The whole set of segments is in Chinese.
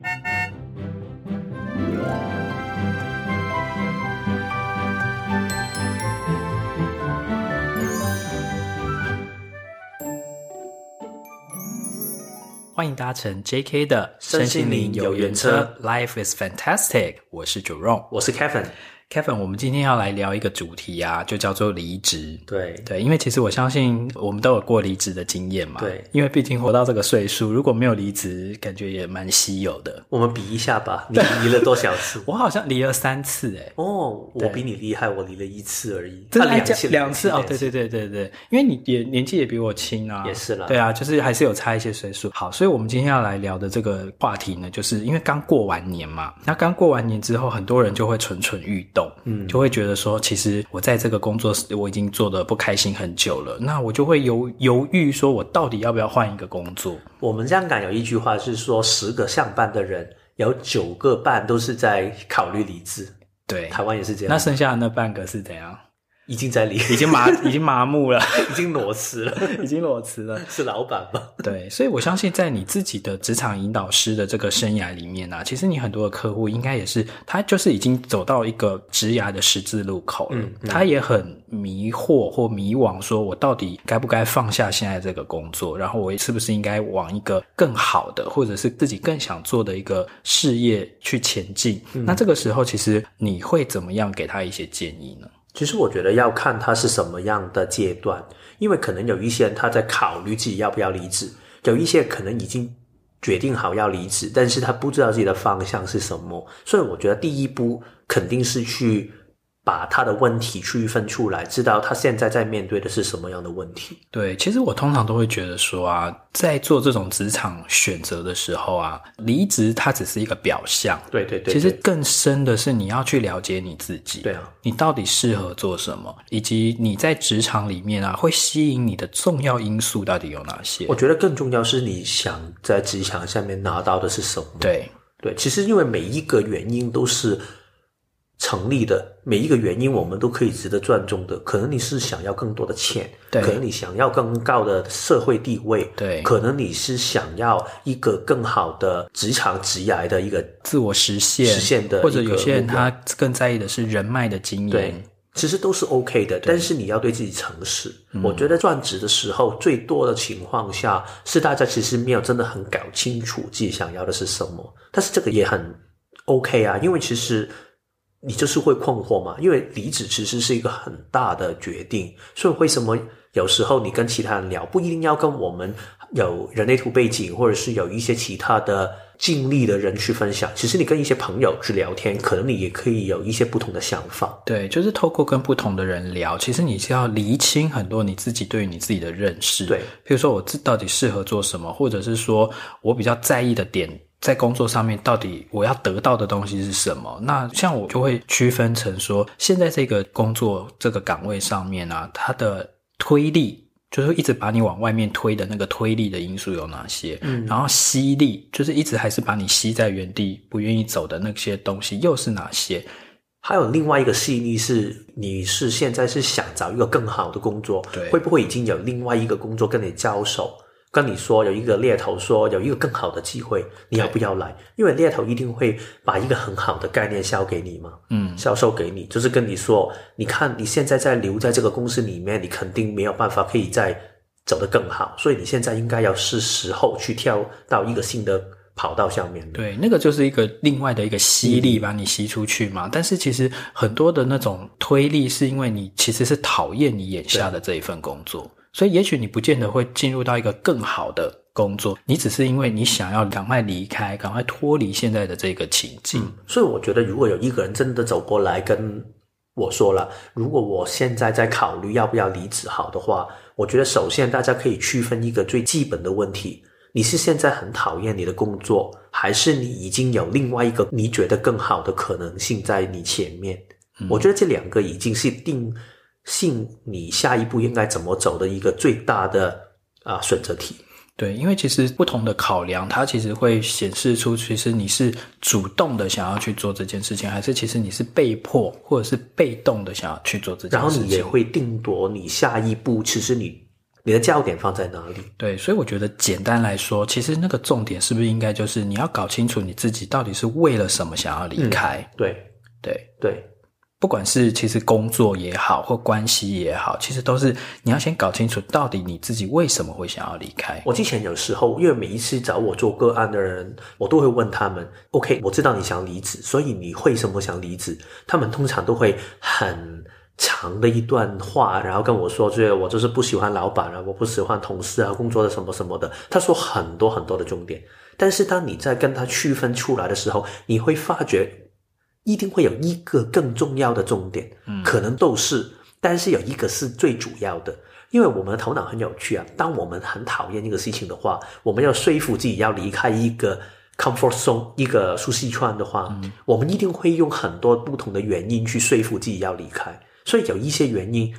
欢迎搭乘 JK 的身心灵有缘车，Life is fantastic。我是 Jerome，我是 Kevin。Kevin，我们今天要来聊一个主题啊，就叫做离职。对对，因为其实我相信我们都有过离职的经验嘛。对，因为毕竟活到这个岁数，如果没有离职，感觉也蛮稀有的。我们比一下吧，你离了多少次？我好像离了三次诶。哦，我比你厉害，我离了一次而已。真的两次？两次哦，对对对对对，因为你也年纪也比我轻啊。也是啦。对啊，就是还是有差一些岁数。好，所以我们今天要来聊的这个话题呢，就是因为刚过完年嘛，那刚过完年之后，很多人就会蠢蠢欲动，嗯，就会觉得。说，其实我在这个工作我已经做的不开心很久了，那我就会犹犹豫，说我到底要不要换一个工作？我们香港有一句话是说，十个上班的人有九个半都是在考虑离职。对，台湾也是这样。那剩下的那半个是怎样？已经在离，已经麻，已经麻木了，已经裸辞了，已经裸辞了。是老板吗？对，所以我相信在你自己的职场引导师的这个生涯里面啊，其实你很多的客户应该也是，他就是已经走到一个职涯的十字路口了，嗯嗯，他也很迷惑或迷惘，说我到底该不该放下现在这个工作，然后我是不是应该往一个更好的，或者是自己更想做的一个事业去前进？嗯，那这个时候，其实你会怎么样给他一些建议呢？其实我觉得要看他是什么样的阶段，因为可能有一些人他在考虑自己要不要离职，有一些可能已经决定好要离职，但是他不知道自己的方向是什么，所以我觉得第一步肯定是去。把他的问题区分出来，知道他现在在面对的是什么样的问题。对，其实我通常都会觉得说啊，在做这种职场选择的时候啊，离职它只是一个表象。对对对，其实更深的是你要去了解你自己。对啊，你到底适合做什么，以及你在职场里面啊，会吸引你的重要因素到底有哪些？我觉得更重要是你想在职场下面拿到的是什么。对对，其实因为每一个原因都是。成立的每一个原因，我们都可以值得尊重的。可能你是想要更多的钱，对，可能你想要更高的社会地位，对，可能你是想要一个更好的职场职涯的一个自我实现，实现的，或者有些人他更在意的是人脉的经营，对，其实都是 OK 的。但是你要对自己诚实。我觉得转职的时候，最多的情况下是大家其实没有真的很搞清楚自己想要的是什么。但是这个也很 OK 啊，因为其实。你就是会困惑嘛？因为离职其实是一个很大的决定，所以为什么有时候你跟其他人聊，不一定要跟我们有人类图背景，或者是有一些其他的经历的人去分享。其实你跟一些朋友去聊天，可能你也可以有一些不同的想法。对，就是透过跟不同的人聊，其实你是要厘清很多你自己对于你自己的认识。对，比如说我自到底适合做什么，或者是说我比较在意的点。在工作上面，到底我要得到的东西是什么？那像我就会区分成说，现在这个工作这个岗位上面啊，它的推力，就是一直把你往外面推的那个推力的因素有哪些？嗯，然后吸力，就是一直还是把你吸在原地不愿意走的那些东西又是哪些？还有另外一个吸引力是，你是现在是想找一个更好的工作，对，会不会已经有另外一个工作跟你交手？跟你说有一个猎头说有一个更好的机会，你要不要来？因为猎头一定会把一个很好的概念销给你嘛，嗯，销售给你，就是跟你说，你看你现在在留在这个公司里面，你肯定没有办法可以再走得更好，所以你现在应该要是时候去跳到一个新的跑道上面。对，那个就是一个另外的一个吸力把你吸出去嘛。嗯，但是其实很多的那种推力，是因为你其实是讨厌你眼下的这一份工作。所以，也许你不见得会进入到一个更好的工作，你只是因为你想要赶快离开，赶快脱离现在的这个情境。嗯，所以，我觉得如果有一个人真的走过来跟我说了，如果我现在在考虑要不要离职好的话，我觉得首先大家可以区分一个最基本的问题：你是现在很讨厌你的工作，还是你已经有另外一个你觉得更好的可能性在你前面？嗯，我觉得这两个已经是定。信你下一步应该怎么走的一个最大的啊、呃、选择题。对，因为其实不同的考量，它其实会显示出，其实你是主动的想要去做这件事情，还是其实你是被迫或者是被动的想要去做这件事情。然后你也会定夺你下一步，其实你你的焦点放在哪里？对，所以我觉得简单来说，其实那个重点是不是应该就是你要搞清楚你自己到底是为了什么想要离开？嗯、对，对，对，不管是其实工作也好，或关系也好，其实都是你要先搞清楚到底你自己为什么会想要离开。我之前有时候，因为每一次找我做个案的人，我都会问他们：“OK，我知道你想离职，所以你为什么想离职？”他们通常都会很。长的一段话，然后跟我说：“这我就是不喜欢老板啊，我不喜欢同事啊，工作的什么什么的。”他说很多很多的重点，但是当你在跟他区分出来的时候，你会发觉一定会有一个更重要的重点，嗯，可能都是，但是有一个是最主要的，因为我们的头脑很有趣啊。当我们很讨厌一个事情的话，我们要说服自己要离开一个 comfort zone，一个舒适圈的话，嗯，我们一定会用很多不同的原因去说服自己要离开。所以有一些原因，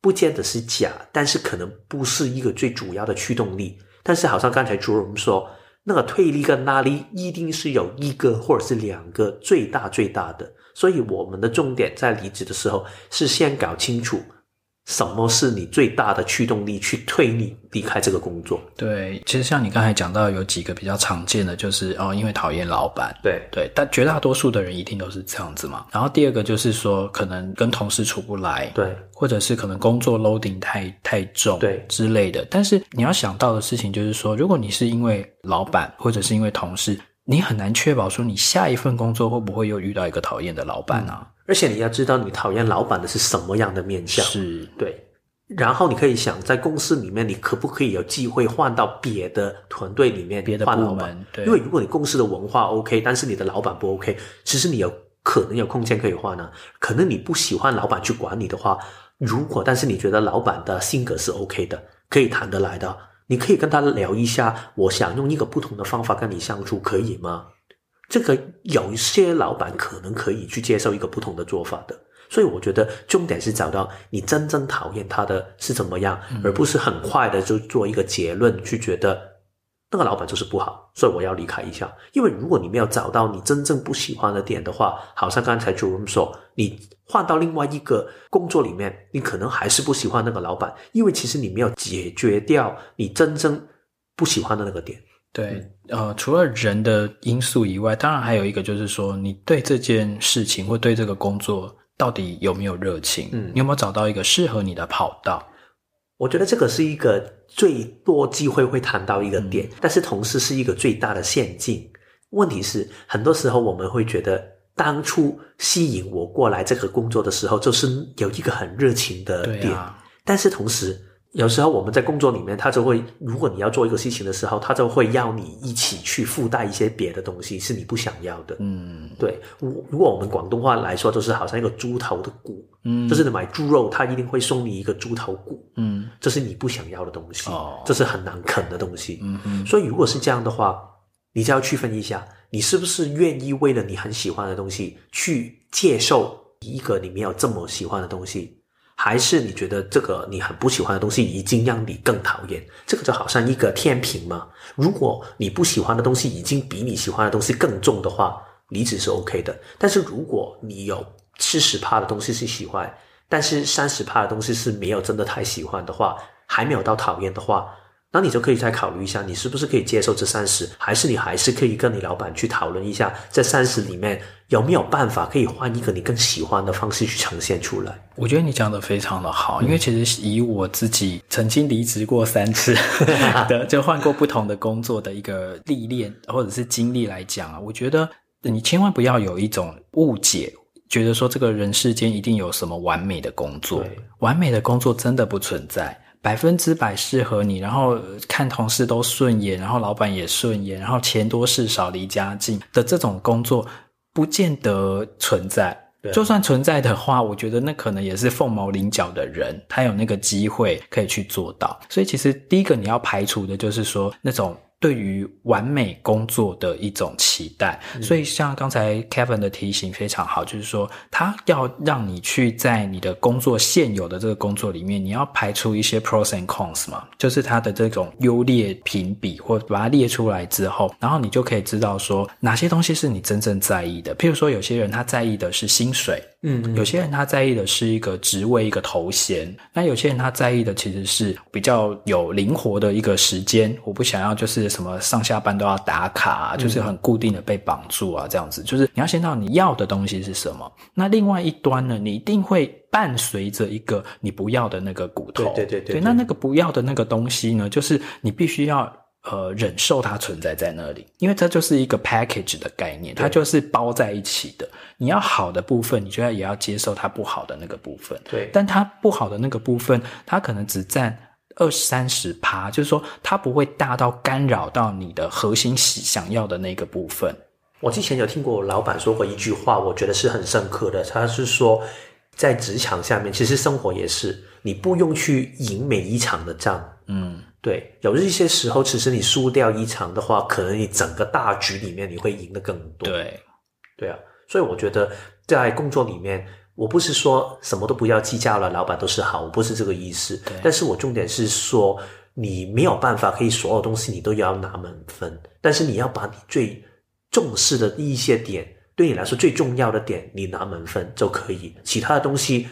不见得是假，但是可能不是一个最主要的驱动力。但是好像刚才朱荣说，那个推力跟拉力一定是有一个或者是两个最大最大的。所以我们的重点在离职的时候，是先搞清楚。什么是你最大的驱动力去推你离开这个工作？对，其实像你刚才讲到有几个比较常见的，就是哦，因为讨厌老板。对对，但绝大多数的人一定都是这样子嘛。然后第二个就是说，可能跟同事处不来，对，或者是可能工作 loading 太太重，对之类的。但是你要想到的事情就是说，如果你是因为老板或者是因为同事，你很难确保说你下一份工作会不会又遇到一个讨厌的老板啊。嗯而且你要知道，你讨厌老板的是什么样的面相？是对。然后你可以想，在公司里面，你可不可以有机会换到别的团队里面，别的部门？对。因为如果你公司的文化 OK，但是你的老板不 OK，其实你有可能有空间可以换呢、啊。可能你不喜欢老板去管你的话，如果但是你觉得老板的性格是 OK 的，可以谈得来的，你可以跟他聊一下，我想用一个不同的方法跟你相处，可以吗？这个有一些老板可能可以去接受一个不同的做法的，所以我觉得重点是找到你真正讨厌他的是怎么样，而不是很快的就做一个结论，去觉得那个老板就是不好，所以我要离开一下。因为如果你没有找到你真正不喜欢的点的话，好像刚才 Jerome 说，你换到另外一个工作里面，你可能还是不喜欢那个老板，因为其实你没有解决掉你真正不喜欢的那个点。对，呃，除了人的因素以外，当然还有一个就是说，你对这件事情或对这个工作到底有没有热情？嗯，你有没有找到一个适合你的跑道？我觉得这个是一个最多机会会谈到一个点，嗯，但是同时是一个最大的陷阱。问题是，很多时候我们会觉得，当初吸引我过来这个工作的时候，就是有一个很热情的点，啊，但是同时。有时候我们在工作里面，他就会，如果你要做一个事情的时候，他就会要你一起去附带一些别的东西，是你不想要的。嗯，对。如如果我们广东话来说，就是好像一个猪头的骨，嗯，就是你买猪肉，他一定会送你一个猪头骨，嗯，这是你不想要的东西，哦，这是很难啃的东西。嗯嗯。所以如果是这样的话，你就要区分一下，你是不是愿意为了你很喜欢的东西去接受一个你没有这么喜欢的东西。还是你觉得这个你很不喜欢的东西已经让你更讨厌？这个就好像一个天平嘛。如果你不喜欢的东西已经比你喜欢的东西更重的话，离职是 OK 的。但是如果你有七十趴的东西是喜欢，但是三十趴的东西是没有真的太喜欢的话，还没有到讨厌的话。那你就可以再考虑一下，你是不是可以接受这三十，还是你还是可以跟你老板去讨论一下，这三十里面有没有办法可以换一个你更喜欢的方式去呈现出来？我觉得你讲的非常的好，因为其实以我自己曾经离职过三次的，就换过不同的工作的一个历练或者是经历来讲啊，我觉得你千万不要有一种误解，觉得说这个人世间一定有什么完美的工作，完美的工作真的不存在。百分之百适合你，然后看同事都顺眼，然后老板也顺眼，然后钱多事少离家近的这种工作，不见得存在。就算存在的话，我觉得那可能也是凤毛麟角的人，他有那个机会可以去做到。所以其实第一个你要排除的就是说那种。对于完美工作的一种期待，嗯，所以像刚才 Kevin 的提醒非常好，就是说他要让你去在你的工作现有的这个工作里面，你要排除一些 pros and cons 嘛，就是它的这种优劣评比，或把它列出来之后，然后你就可以知道说哪些东西是你真正在意的。譬如说，有些人他在意的是薪水。嗯，有些人他在意的是一个职位、一个头衔，那有些人他在意的其实是比较有灵活的一个时间。我不想要就是什么上下班都要打卡啊，就是很固定的被绑住啊，这样子。就是你要先知道你要的东西是什么。那另外一端呢，你一定会伴随着一个你不要的那个骨头。对对对对，对。那那个不要的那个东西呢，就是你必须要。呃，忍受它存在在那里，因为它就是一个 package 的概念，它就是包在一起的。你要好的部分，你就要也要接受它不好的那个部分。对，但它不好的那个部分，它可能只占二三十趴，就是说它不会大到干扰到你的核心想要的那个部分。我之前有听过老板说过一句话，我觉得是很深刻的。他是说，在职场下面，其实生活也是，你不用去赢每一场的仗。嗯。对，有一些时候，其实你输掉一场的话，可能你整个大局里面你会赢得更多。对，对啊，所以我觉得在工作里面，我不是说什么都不要计较了，老板都是好，我不是这个意思。对，但是我重点是说，你没有办法可以所有东西你都要拿满分，但是你要把你最重视的一些点，对你来说最重要的点，你拿满分就可以，其他的东西。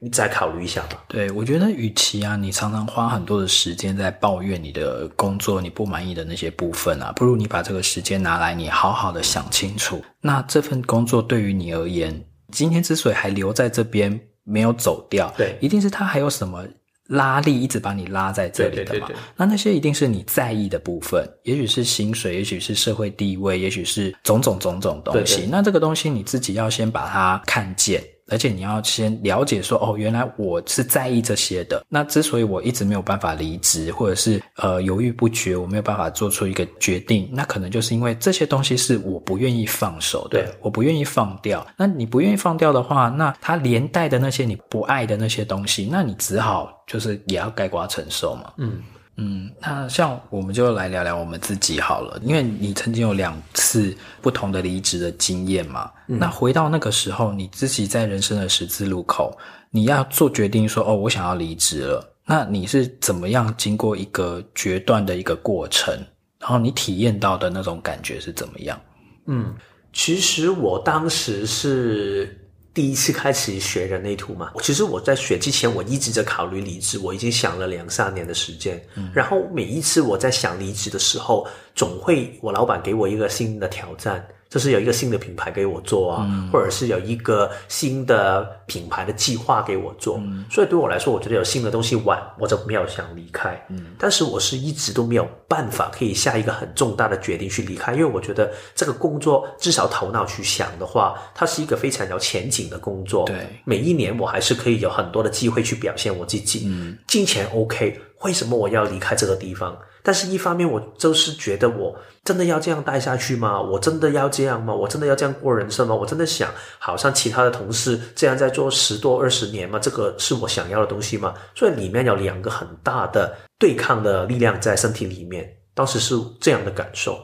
你再考虑一下吧。对，我觉得，与其啊，你常常花很多的时间在抱怨你的工作，你不满意的那些部分啊，不如你把这个时间拿来，你好好的想清楚，那这份工作对于你而言，今天之所以还留在这边没有走掉，对，一定是他还有什么拉力一直把你拉在这里的嘛。对对对对。那那些一定是你在意的部分，也许是薪水，也许是社会地位，也许是种种种种东西。那这个东西你自己要先把它看见。而且你要先了解说，哦，原来我是在意这些的。那之所以我一直没有办法离职，或者是呃犹豫不决，我没有办法做出一个决定，那可能就是因为这些东西是我不愿意放手的，对，我不愿意放掉。那你不愿意放掉的话，那它连带的那些你不爱的那些东西，那你只好就是也要盖瓜承受嘛。嗯。嗯，那像我们就来聊聊我们自己好了，因为你曾经有两次不同的离职的经验嘛。嗯。那回到那个时候，你自己在人生的十字路口，你要做决定说，哦，我想要离职了。那你是怎么样经过一个决断的一个过程？然后你体验到的那种感觉是怎么样？嗯，其实我当时是。第一次开始学人类图嘛，其实我在学之前，我一直在考虑离职，我已经想了两三年的时间。嗯，然后每一次我在想离职的时候，总会我老板给我一个新的挑战。就是有一个新的品牌给我做啊，嗯、或者是有一个新的品牌的计划给我做，嗯、所以对我来说，我觉得有新的东西玩，我就没有想离开。嗯，但是我是一直都没有办法可以下一个很重大的决定去离开，因为我觉得这个工作至少头脑去想的话，它是一个非常有前景的工作。对，每一年我还是可以有很多的机会去表现我自己。嗯，金钱 OK，为什么我要离开这个地方？但是，一方面我就是觉得，我真的要这样待下去吗？我真的要这样吗？我真的要这样过人生吗？我真的想，好像其他的同事这样在做十多二十年吗？这个是我想要的东西吗？所以里面有两个很大的对抗的力量在身体里面，当时是这样的感受。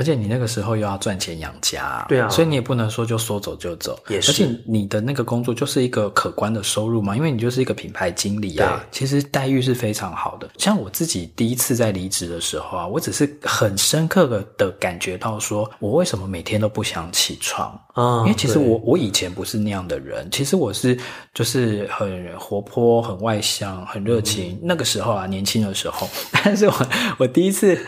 而且你那个时候又要赚钱养家，对啊，所以你也不能说就说走就走。也是，而且你的那个工作就是一个可观的收入嘛，因为你就是一个品牌经理啊，其实待遇是非常好的。像我自己第一次在离职的时候啊，我只是很深刻的的感觉到说，我为什么每天都不想起床啊？因为其实我我以前不是那样的人，其实我是就是很活泼、很外向、很热情。嗯、那个时候啊，年轻的时候，但是我我第一次。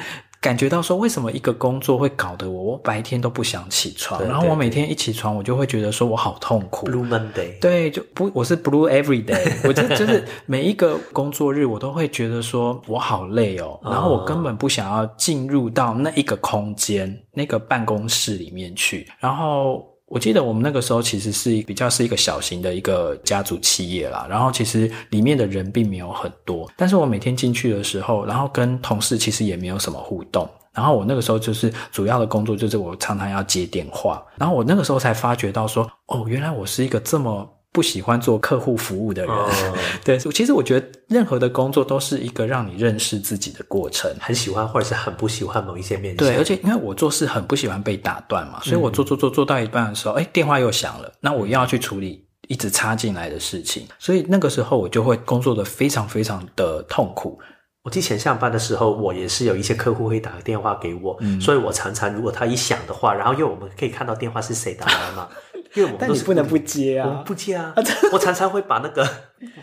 感觉到说，为什么一个工作会搞得我，我白天都不想起床，对对对，然后我每天一起床，我就会觉得说我好痛苦。Blue Monday，对，就不，我是 Blue Every Day，我就就是每一个工作日，我都会觉得说我好累哦，然后我根本不想要进入到那一个空间、那个办公室里面去，然后。我记得我们那个时候其实是比较是一个小型的一个家族企业啦，然后其实里面的人并没有很多，但是我每天进去的时候，然后跟同事其实也没有什么互动，然后我那个时候就是主要的工作就是我常常要接电话，然后我那个时候才发觉到说，哦，原来我是一个这么。不喜欢做客户服务的人，哦、对，其实我觉得任何的工作都是一个让你认识自己的过程。很喜欢或者是很不喜欢某一些面对，而且因为我做事很不喜欢被打断嘛，所以我做做做做到一半的时候，哎、嗯，电话又响了，那我又要去处理一直插进来的事情，所以那个时候我就会工作的非常非常的痛苦。我之前上班的时候，我也是有一些客户会打个电话给我，嗯、所以我常常如果他一响的话，然后因为我们可以看到电话是谁打来嘛。因为我们都是但你不能不接啊，我不接啊，我常常会把那个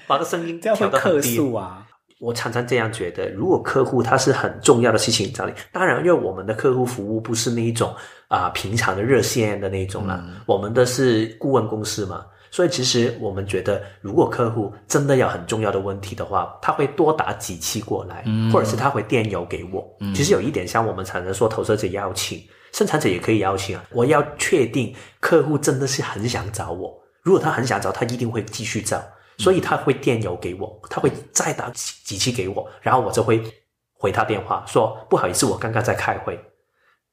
把那声音 调到很低啊。我常常这样觉得，如果客户他是很重要的事情找你，当然，因为我们的客户服务不是那一种啊、呃、平常的热线的那种啦，嗯、我们的是顾问公司嘛，所以其实我们觉得，如果客户真的有很重要的问题的话，他会多打几期过来，嗯、或者是他会电邮给我。嗯、其实有一点像我们常常说，投射者邀请，生产者也可以邀请啊。我要确定客户真的是很想找我，如果他很想找，他一定会继续找。所以他会电邮给我，他会再打几几期给我，然后我就会回他电话说不好意思，我刚刚在开会，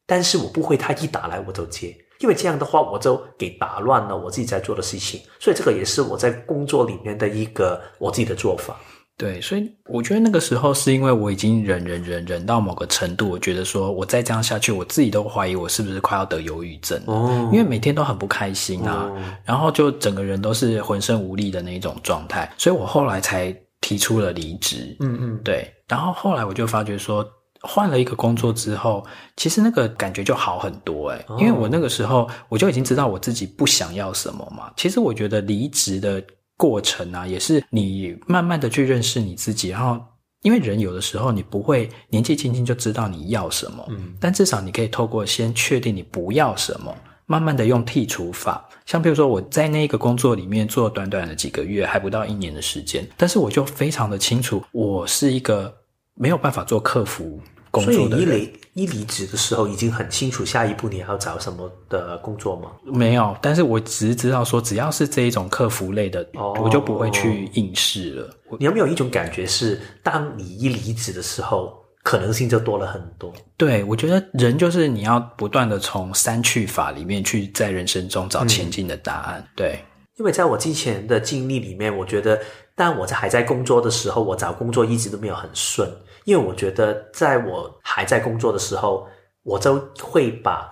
但是我不会他一打来我就接，因为这样的话我就给打乱了我自己在做的事情，所以这个也是我在工作里面的一个我自己的做法。对，所以我觉得那个时候是因为我已经忍忍忍忍到某个程度，我觉得说我再这样下去，我自己都怀疑我是不是快要得忧郁症。哦，因为每天都很不开心啊，哦、然后就整个人都是浑身无力的那一种状态，所以我后来才提出了离职。嗯嗯，对。然后后来我就发觉说，换了一个工作之后，其实那个感觉就好很多诶、欸哦、因为我那个时候我就已经知道我自己不想要什么嘛。其实我觉得离职的。过程啊，也是你慢慢的去认识你自己，然后因为人有的时候你不会年纪轻轻就知道你要什么，嗯，但至少你可以透过先确定你不要什么，慢慢的用剔除法，像比如说我在那个工作里面做短短的几个月，还不到一年的时间，但是我就非常的清楚，我是一个没有办法做客服。所以一离一离职的时候，已经很清楚下一步你要找什么的工作吗？没有，但是我只是知道说，只要是这一种客服类的，哦、我就不会去应试了。你有没有一种感觉是，当你一离职的时候，可能性就多了很多？对，我觉得人就是你要不断的从三去法里面去在人生中找前进的答案。嗯、对，因为在我之前的经历里面，我觉得但我在还在工作的时候，我找工作一直都没有很顺。因为我觉得，在我还在工作的时候，我就会把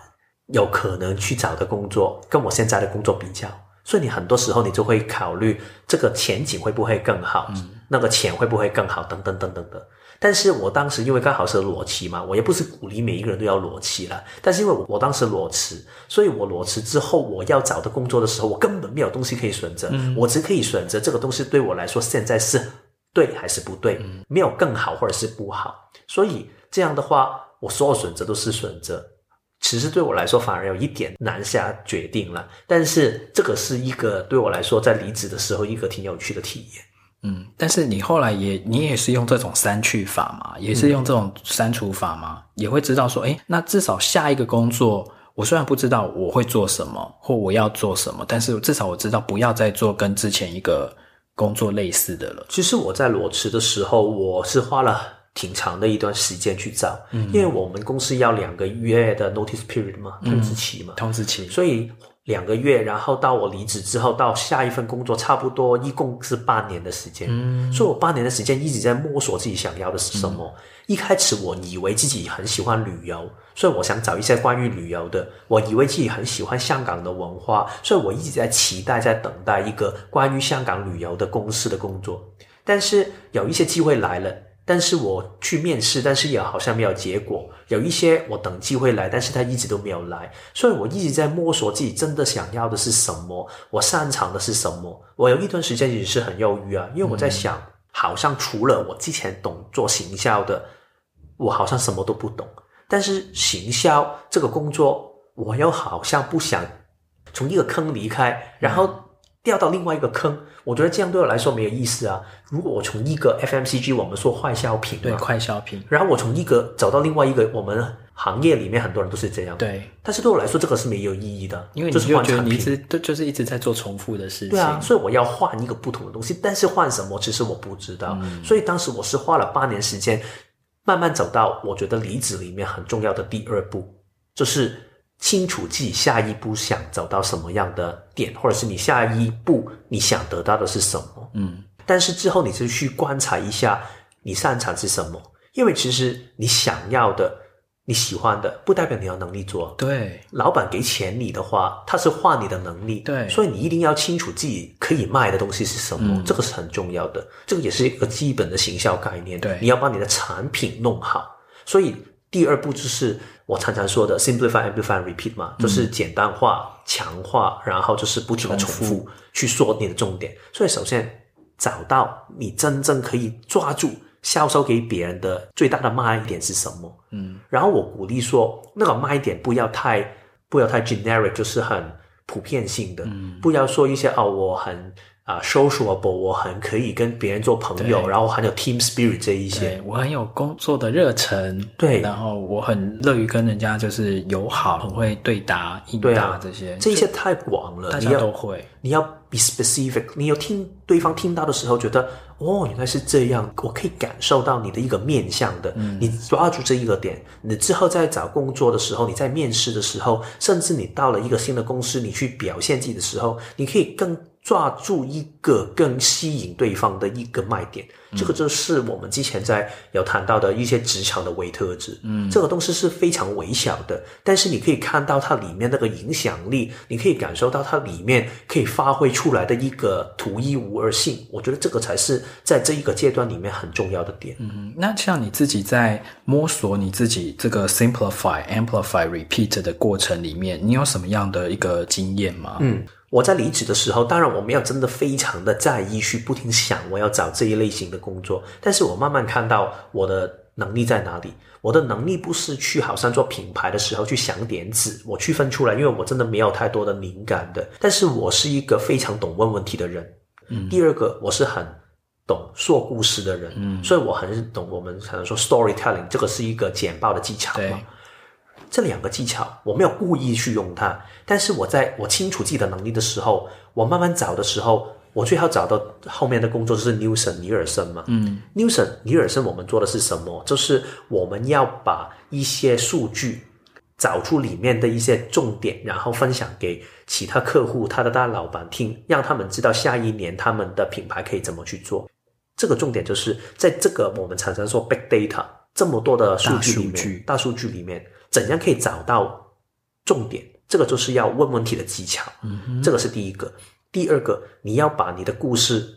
有可能去找的工作跟我现在的工作比较，所以你很多时候你就会考虑这个前景会不会更好，嗯，那个钱会不会更好，等等等等的。但是我当时因为刚好是裸辞嘛，我也不是鼓励每一个人都要裸辞了。但是因为我我当时裸辞，所以我裸辞之后我要找的工作的时候，我根本没有东西可以选择，嗯，我只可以选择这个东西对我来说现在是。对还是不对？没有更好或者是不好，所以这样的话，我所有选择都是选择。其实对我来说，反而有一点难下决定了。但是这个是一个对我来说，在离职的时候一个挺有趣的体验。嗯，但是你后来也你也是用这种删去法嘛，也是用这种删除法嘛，嗯、也会知道说，诶，那至少下一个工作，我虽然不知道我会做什么或我要做什么，但是至少我知道不要再做跟之前一个。工作类似的了。其实我在裸辞的时候，我是花了挺长的一段时间去找，嗯，因为我们公司要两个月的 notice period 嘛，通知期嘛，通知期，所以两个月，然后到我离职之后，到下一份工作，差不多一共是半年的时间，嗯，所以我半年的时间一直在摸索自己想要的是什么。嗯一开始我以为自己很喜欢旅游，所以我想找一些关于旅游的。我以为自己很喜欢香港的文化，所以我一直在期待，在等待一个关于香港旅游的公司的工作。但是有一些机会来了，但是我去面试，但是也好像没有结果。有一些我等机会来，但是他一直都没有来，所以我一直在摸索自己真的想要的是什么，我擅长的是什么。我有一段时间也是很忧郁啊，因为我在想。好像除了我之前懂做行销的，我好像什么都不懂。但是行销这个工作，我又好像不想从一个坑离开，然后掉到另外一个坑。我觉得这样对我来说没有意思啊。如果我从一个 FMCG，我们说快消品，对，快消品，然后我从一个走到另外一个，我们。行业里面很多人都是这样，对。但是对我来说，这个是没有意义的，因为你就觉得你一直都就是一直在做重复的事情。对啊，所以我要换一个不同的东西，但是换什么，其实我不知道。嗯。所以当时我是花了八年时间，慢慢走到我觉得离职里面很重要的第二步，就是清楚自己下一步想走到什么样的点，或者是你下一步你想得到的是什么。嗯。但是之后你就去观察一下你擅长是什么，因为其实你想要的。你喜欢的不代表你有能力做。对，老板给钱你的话，他是换你的能力。对，所以你一定要清楚自己可以卖的东西是什么，嗯、这个是很重要的。这个也是一个基本的行销概念。对，你要把你的产品弄好。所以第二步就是我常常说的 simplify, amplify, repeat 嘛，就是简单化、强化，然后就是不停的重复，重复去说你的重点。所以首先找到你真正可以抓住销售给别人的最大的卖点是什么？嗯，然后我鼓励说那个卖点不要太不要太 generic，就是很普遍性的，嗯，不要说一些哦我很。啊、uh,，sociable，我很可以跟别人做朋友，然后很有 team spirit 这一些，我很有工作的热忱，对，然后我很乐于跟人家就是友好，很会对答应答这些，这些太广了，大家都会，你要，你要 be specific，你有听对方听到的时候觉得，哦，原来是这样，我可以感受到你的一个面向的，嗯，你抓住这一个点，你之后在找工作的时候，你在面试的时候，甚至你到了一个新的公司，你去表现自己的时候，你可以更。抓住一个更吸引对方的一个卖点，嗯、这个就是我们之前在有谈到的一些职场的微特质。嗯，这个东西是非常微小的，但是你可以看到它里面那个影响力，你可以感受到它里面可以发挥出来的一个独一无二性。我觉得这个才是在这一个阶段里面很重要的点。嗯，那像你自己在摸索你自己这个 simplify、amplify、repeat 的过程里面，你有什么样的一个经验吗？嗯。我在离职的时候，当然我没有真的非常的在意，去不停想我要找这一类型的工作。但是我慢慢看到我的能力在哪里。我的能力不是去好像做品牌的时候去想点子，我区分出来，因为我真的没有太多的灵感的。但是我是一个非常懂问问题的人。嗯。第二个，我是很懂说故事的人。嗯。所以我很懂我们可能说 storytelling，这个是一个简报的技巧嘛。这两个技巧我没有故意去用它，但是我在我清楚自己的能力的时候，我慢慢找的时候，我最好找到后面的工作就是 Newson 尼尔森嘛。嗯，Newson 尼尔森我们做的是什么？就是我们要把一些数据找出里面的一些重点，然后分享给其他客户、他的大老板听，让他们知道下一年他们的品牌可以怎么去做。这个重点就是在这个我们常常说 big data 这么多的数据里面，大数据里面。怎样可以找到重点？这个就是要问问题的技巧。嗯哼，这个是第一个。第二个，你要把你的故事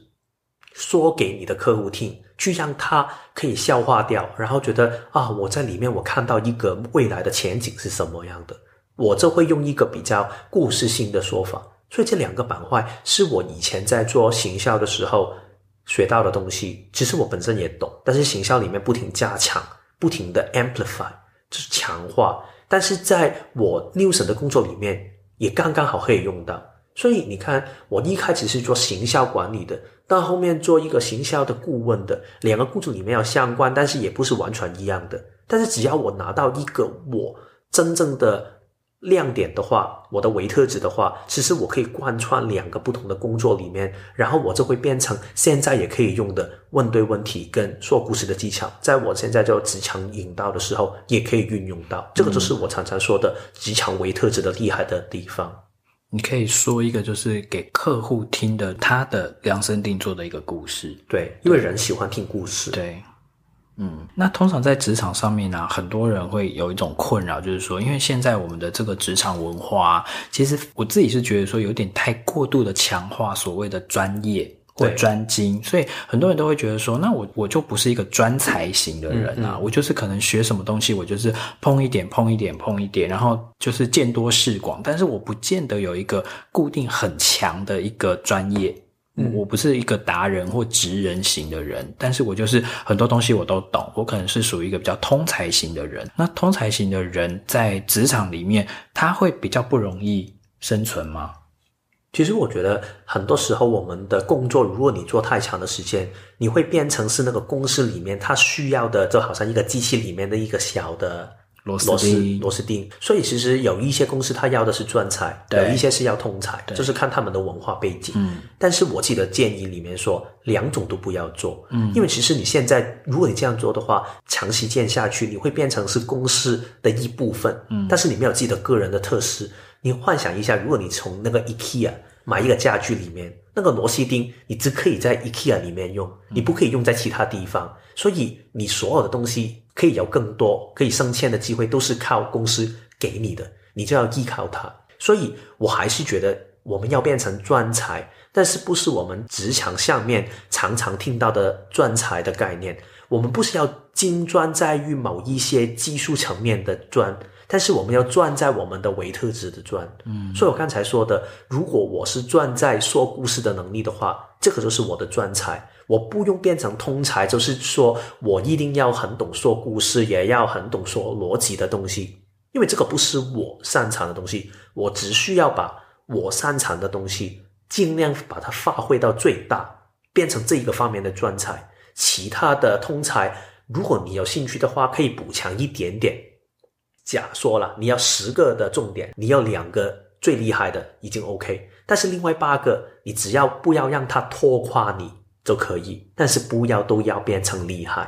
说给你的客户听，去让他可以消化掉，然后觉得啊，我在里面我看到一个未来的前景是什么样的，我就会用一个比较故事性的说法。所以这两个板块是我以前在做行销的时候学到的东西。其实我本身也懂，但是行销里面不停加强，不停的 amplify。就是强化，但是在我 news 的工作里面，也刚刚好可以用到。所以你看，我一开始是做行销管理的，到后面做一个行销的顾问的，两个工作里面有相关，但是也不是完全一样的。但是只要我拿到一个我真正的。亮点的话，我的维特质的话，其实我可以贯穿两个不同的工作里面，然后我就会变成现在也可以用的问对问题跟说故事的技巧，在我现在做职场引导的时候也可以运用到。这个就是我常常说的职场维特质的厉害的地方。你可以说一个就是给客户听的他的量身定做的一个故事。对，因为人喜欢听故事。对。嗯，那通常在职场上面呢、啊，很多人会有一种困扰，就是说，因为现在我们的这个职场文化，其实我自己是觉得说，有点太过度的强化所谓的专业或专精，所以很多人都会觉得说，那我我就不是一个专才型的人啊，嗯嗯，我就是可能学什么东西，我就是碰一点碰一点碰一点，然后就是见多识广，但是我不见得有一个固定很强的一个专业。我不是一个达人或职人型的人，但是我就是很多东西我都懂，我可能是属于一个比较通才型的人。那通才型的人在职场里面，他会比较不容易生存吗？其实我觉得很多时候我们的工作，如果你做太长的时间，你会变成是那个公司里面他需要的，就好像一个机器里面的一个小的。螺丝钉，螺丝钉。所以其实有一些公司他要的是专才，有一些是要通才，就是看他们的文化背景。嗯，但是我记得建议里面说，两种都不要做。嗯，因为其实你现在如果你这样做的话，长时间下去，你会变成是公司的一部分。嗯，但是你没有自己的个人的特色。你幻想一下，如果你从那个 IKEA 买一个家具里面，那个螺丝钉，你只可以在 IKEA 里面用，你不可以用在其他地方。所以你所有的东西可以有更多可以升迁的机会，都是靠公司给你的，你就要依靠它。所以我还是觉得我们要变成专才，但是不是我们职场上面常常听到的专才的概念。我们不是要精专在于某一些技术层面的专，但是我们要专在我们的维特值的专。嗯，所以我刚才说的，如果我是专在说故事的能力的话，这个就是我的专才。我不用变成通才，就是说我一定要很懂说故事，也要很懂说逻辑的东西，因为这个不是我擅长的东西。我只需要把我擅长的东西尽量把它发挥到最大，变成这一个方面的专才。其他的通才，如果你有兴趣的话，可以补强一点点。假说了，你要十个的重点，你要两个最厉害的已经 OK，但是另外八个，你只要不要让它拖垮你。就可以，但是不要都要变成厉害。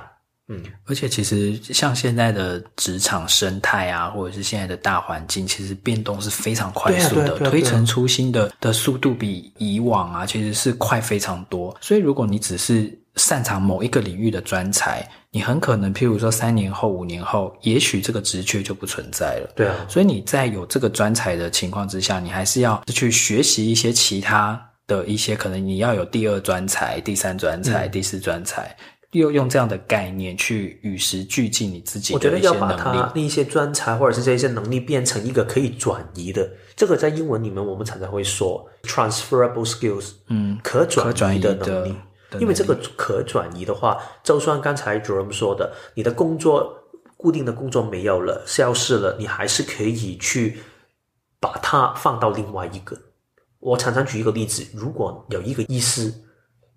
嗯，而且其实像现在的职场生态啊，或者是现在的大环境，其实变动是非常快速的，啊啊啊，推陈出新的的速度比以往啊，其实是快非常多。所以如果你只是擅长某一个领域的专才，你很可能譬如说三年后、五年后，也许这个职缺就不存在了。对啊，所以你在有这个专才的情况之下，你还是要去学习一些其他。的一些可能你要有第二专才、第三专才、嗯、第四专才，又用这样的概念去与时俱进你自己。我觉得要把它那一些专才或者是这些能力变成一个可以转移的，这个在英文里面我们常常会说 transferable skills，嗯，可转移的能力。因为这个可转移的话，就算刚才 Jerome 说的，你的工作固定的工作没有了、消失了，你还是可以去把它放到另外一个。我常常举一个例子，如果有一个医师，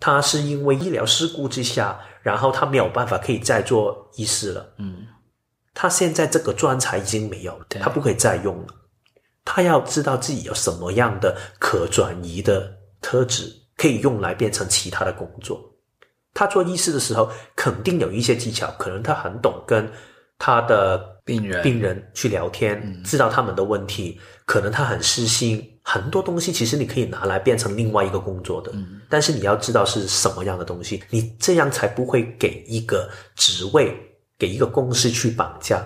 他是因为医疗事故之下，然后他没有办法可以再做医师了，嗯，他现在这个专才已经没有了，他不可以再用了。他要知道自己有什么样的可转移的特质，可以用来变成其他的工作。他做医师的时候，肯定有一些技巧，可能他很懂跟他的病人病人去聊天，嗯，知道他们的问题，可能他很私心。很多东西其实你可以拿来变成另外一个工作的，嗯，但是你要知道是什么样的东西，你这样才不会给一个职位、给一个公司去绑架。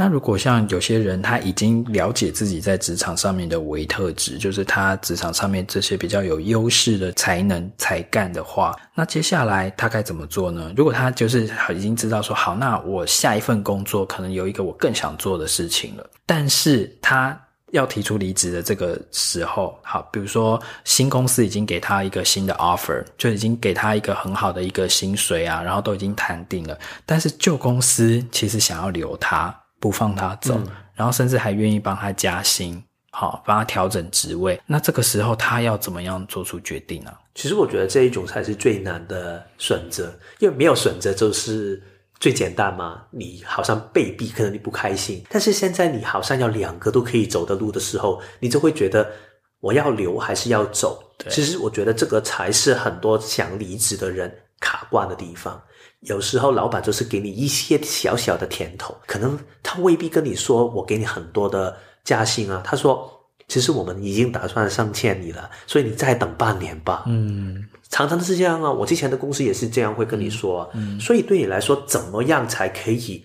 那如果像有些人他已经了解自己在职场上面的微特质，就是他职场上面这些比较有优势的才能才干的话，那接下来他该怎么做呢？如果他就是已经知道说好，那我下一份工作可能有一个我更想做的事情了，但是他。要提出离职的这个时候，好，比如说新公司已经给他一个新的 offer，就已经给他一个很好的一个薪水啊，然后都已经谈定了，但是旧公司其实想要留他，不放他走，嗯、然后甚至还愿意帮他加薪，好，帮他调整职位，那这个时候他要怎么样做出决定呢？其实我觉得这一种才是最难的选择，因为没有选择就是。最简单嘛，你好像被逼，可能你不开心。但是现在你好像要两个都可以走的路的时候，你就会觉得我要留还是要走？其实我觉得这个才是很多想离职的人卡关的地方。有时候老板就是给你一些小小的甜头，可能他未必跟你说我给你很多的加薪啊。他说其实我们已经打算上欠你了，所以你再等半年吧。嗯。常常都是这样啊，我之前的公司也是这样会跟你说啊，嗯，所以对你来说，怎么样才可以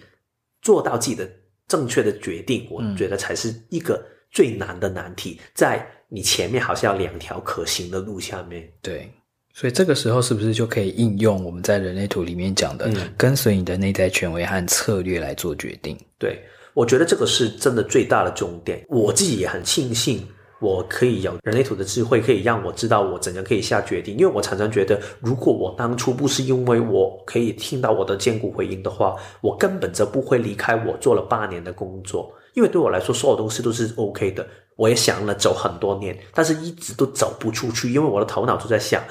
做到自己的正确的决定？我觉得才是一个最难的难题，在你前面好像有两条可行的路下面。对，所以这个时候是不是就可以应用我们在人类图里面讲的，跟随你的内在权威和策略来做决定？对，我觉得这个是真的最大的重点。我自己也很庆幸。我可以有人类图的智慧，可以让我知道我怎样可以下决定。因为我常常觉得，如果我当初不是因为我可以听到我的坚骨回音的话，我根本就不会离开我做了八年的工作。因为对我来说，所有东西都是 OK 的。我也想了走很多年，但是一直都走不出去，因为我的头脑都在想，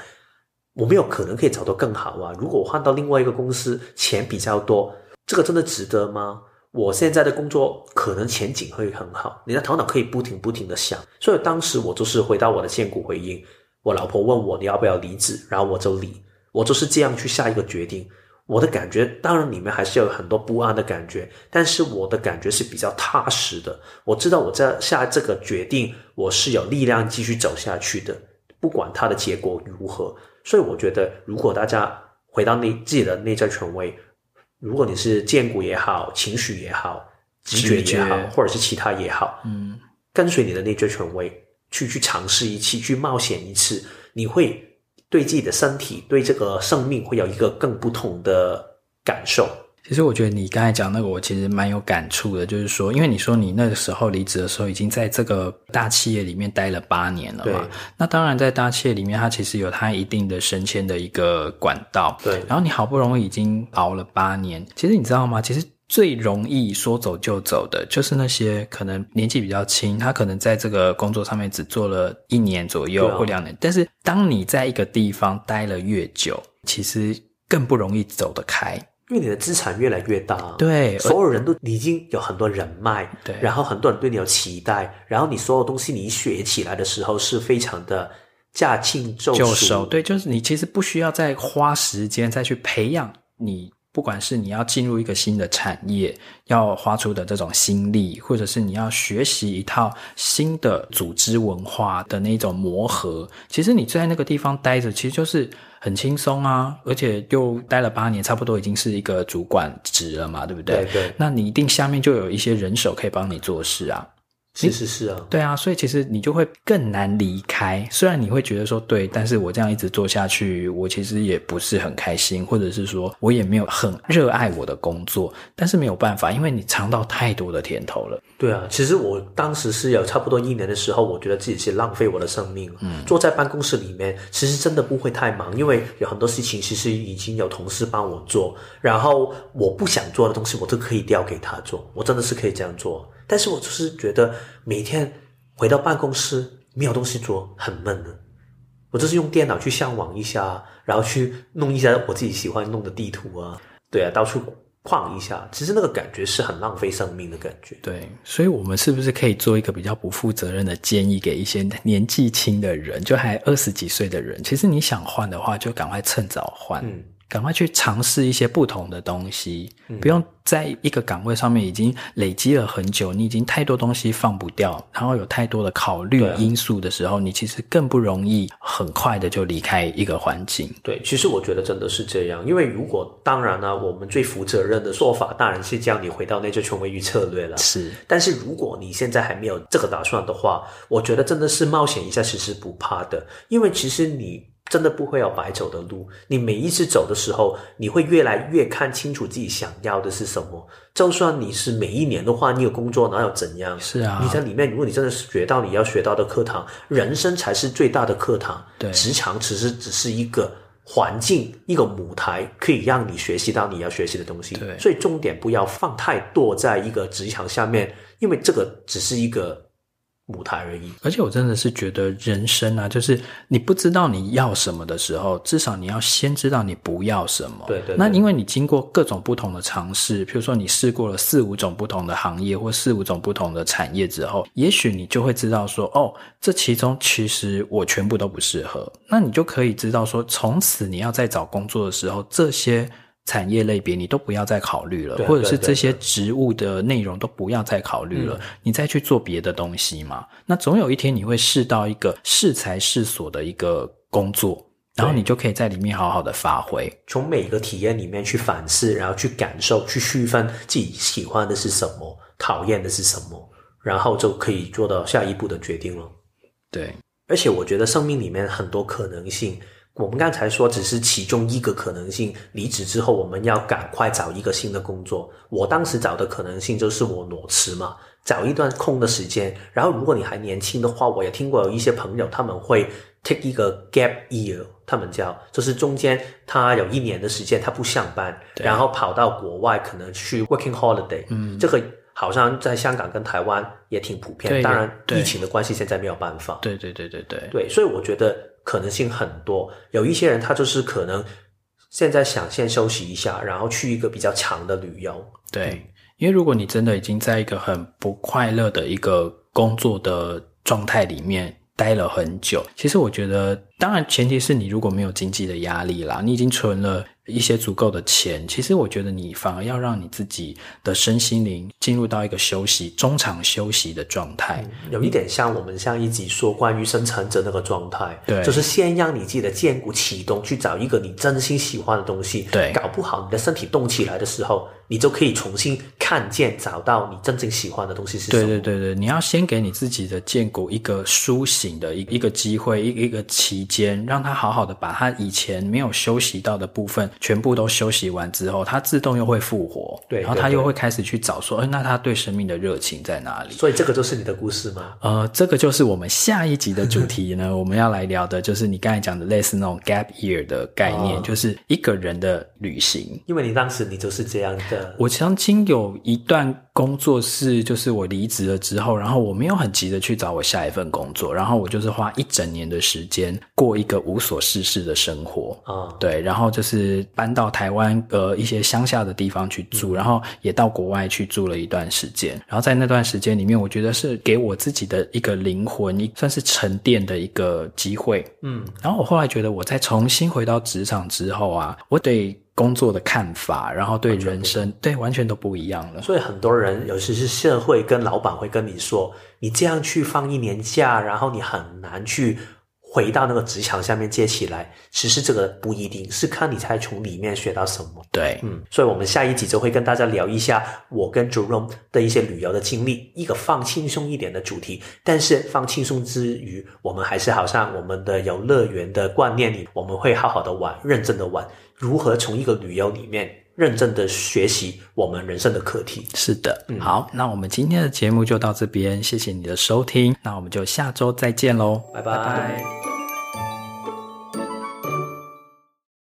我没有可能可以找到更好啊。如果我换到另外一个公司，钱比较多，这个真的值得吗？我现在的工作可能前景会很好，你的头脑可以不停不停的想，所以当时我就是回到我的荐股回应，我老婆问我你要不要离职，然后我就离，我就是这样去下一个决定。我的感觉当然里面还是有很多不安的感觉，但是我的感觉是比较踏实的。我知道我在下这个决定，我是有力量继续走下去的，不管它的结果如何。所以我觉得，如果大家回到内自己的内在权威。如果你是荐骨也好，情绪也好，直觉也好，或者是其他也好，嗯，跟随你的内在权威，去去尝试一次，去冒险一次，你会对自己的身体、对这个生命会有一个更不同的感受。其实我觉得你刚才讲那个，我其实蛮有感触的，就是说，因为你说你那个时候离职的时候，已经在这个大企业里面待了八年了嘛。那当然，在大企业里面，它其实有它一定的升迁的一个管道。对。然后你好不容易已经熬了八年，其实你知道吗？其实最容易说走就走的，就是那些可能年纪比较轻，他可能在这个工作上面只做了一年左右或两年。但是当你在一个地方待了越久，其实更不容易走得开。因为你的资产越来越大，对，所有人都已经有很多人脉，对，然后很多人对你有期待，然后你所有东西你学起来的时候是非常的驾轻就熟，对，就是你其实不需要再花时间再去培养你，不管是你要进入一个新的产业要花出的这种心力，或者是你要学习一套新的组织文化的那种磨合，其实你在那个地方待着，其实就是。很轻松啊，而且又待了八年，差不多已经是一个主管职了嘛，对不对？对对。那你一定下面就有一些人手可以帮你做事啊。是是是啊，对啊，所以其实你就会更难离开。虽然你会觉得说对，但是我这样一直做下去，我其实也不是很开心，或者是说我也没有很热爱我的工作。但是没有办法，因为你尝到太多的甜头了。对啊，其实我当时是有差不多一年的时候，我觉得自己是浪费我的生命。嗯，坐在办公室里面，其实真的不会太忙，因为有很多事情其实已经有同事帮我做，然后我不想做的东西，我都可以调给他做。我真的是可以这样做。但是我就是觉得每天回到办公室没有东西做，很闷的。我就是用电脑去上网一下，然后去弄一下我自己喜欢弄的地图啊，对啊，到处逛一下。其实那个感觉是很浪费生命的感觉。对，所以我们是不是可以做一个比较不负责任的建议给一些年纪轻的人，就还二十几岁的人？其实你想换的话，就赶快趁早换。嗯赶快去尝试一些不同的东西，嗯，不用在一个岗位上面已经累积了很久，你已经太多东西放不掉，然后有太多的考虑因素的时候，你其实更不容易很快的就离开一个环境。对，其实我觉得真的是这样，因为如果当然呢，我们最负责任的做法当然是叫你回到那只权威与策略了。是，但是如果你现在还没有这个打算的话，我觉得真的是冒险一下其实不怕的，因为其实你。真的不会有白走的路。你每一次走的时候，你会越来越看清楚自己想要的是什么。就算你是每一年的话，你有工作，哪有怎样？是啊，你在里面，如果你真的是学到你要学到的课堂，人生才是最大的课堂。对，职场其实只是一个环境，一个舞台，可以让你学习到你要学习的东西。对，所以重点不要放太多在一个职场下面，因为这个只是一个。舞台而已，而且我真的是觉得人生啊，就是你不知道你要什么的时候，至少你要先知道你不要什么。对对，对。那因为你经过各种不同的尝试，比如说你试过了四五种不同的行业或四五种不同的产业之后，也许你就会知道说，哦，这其中其实我全部都不适合。那你就可以知道说，从此你要在找工作的时候，这些。产业类别你都不要再考虑了，或者是这些职务的内容都不要再考虑了，你再去做别的东西嘛。那总有一天你会试到一个适才适所的一个工作，然后你就可以在里面好好的发挥，从每个体验里面去反思，然后去感受，去区分自己喜欢的是什么，讨厌的是什么，然后就可以做到下一步的决定了。对，而且我觉得生命里面很多可能性。我们刚才说只是其中一个可能性，离职之后我们要赶快找一个新的工作。我当时找的可能性就是我裸辞嘛，找一段空的时间。然后如果你还年轻的话，我也听过有一些朋友他们会 take 一个 gap year，他们叫就是中间他有一年的时间他不上班，然后跑到国外可能去 working holiday。嗯，这个好像在香港跟台湾也挺普遍。当然疫情的关系现在没有办法。对对对对对对，所以我觉得。可能性很多，有一些人他就是可能现在想先休息一下，然后去一个比较长的旅游。对，因为如果你真的已经在一个很不快乐的一个工作的状态里面待了很久，其实我觉得，当然前提是你如果没有经济的压力啦，你已经存了一些足够的钱，其实我觉得你反而要让你自己的身心灵进入到一个休息、中场休息的状态，嗯，有一点像我们上一集说关于生产者那个状态，对，就是先让你自己的健骨启动，去找一个你真心喜欢的东西，对，搞不好你的身体动起来的时候，你就可以重新看见、找到你真正喜欢的东西是什么。对对对对，你要先给你自己的建骨一个苏醒的一一个机会，一一个期间，让他好好的把他以前没有休息到的部分。全部都休息完之后，他自动又会复活，对，然后他又会开始去找说，哎，那他对生命的热情在哪里？所以这个就是你的故事吗？呃，这个就是我们下一集的主题呢，我们要来聊的就是你刚才讲的类似那种 gap year 的概念，哦，就是一个人的旅行。因为你当时你就是这样的。我曾经有一段工作是，就是我离职了之后，然后我没有很急着去找我下一份工作，然后我就是花一整年的时间过一个无所事事的生活啊，哦，对，然后就是。搬到台湾呃一些乡下的地方去住，然后也到国外去住了一段时间。然后在那段时间里面，我觉得是给我自己的一个灵魂，算是沉淀的一个机会。嗯，然后我后来觉得，我再重新回到职场之后啊，我对工作的看法，然后对人生，对完全都不一样了。所以很多人，尤其是社会跟老板会跟你说，你这样去放一年假，然后你很难去。回到那个职场下面接起来，其实这个不一定是看你才从里面学到什么。对，嗯，所以我们下一集就会跟大家聊一下我跟 Jerome 的一些旅游的经历，一个放轻松一点的主题。但是放轻松之余，我们还是好像我们的游乐园的观念里，我们会好好的玩，认真的玩，如何从一个旅游里面认真的学习我们人生的课题。是的，嗯，好，那我们今天的节目就到这边，谢谢你的收听，那我们就下周再见喽，拜拜。拜拜。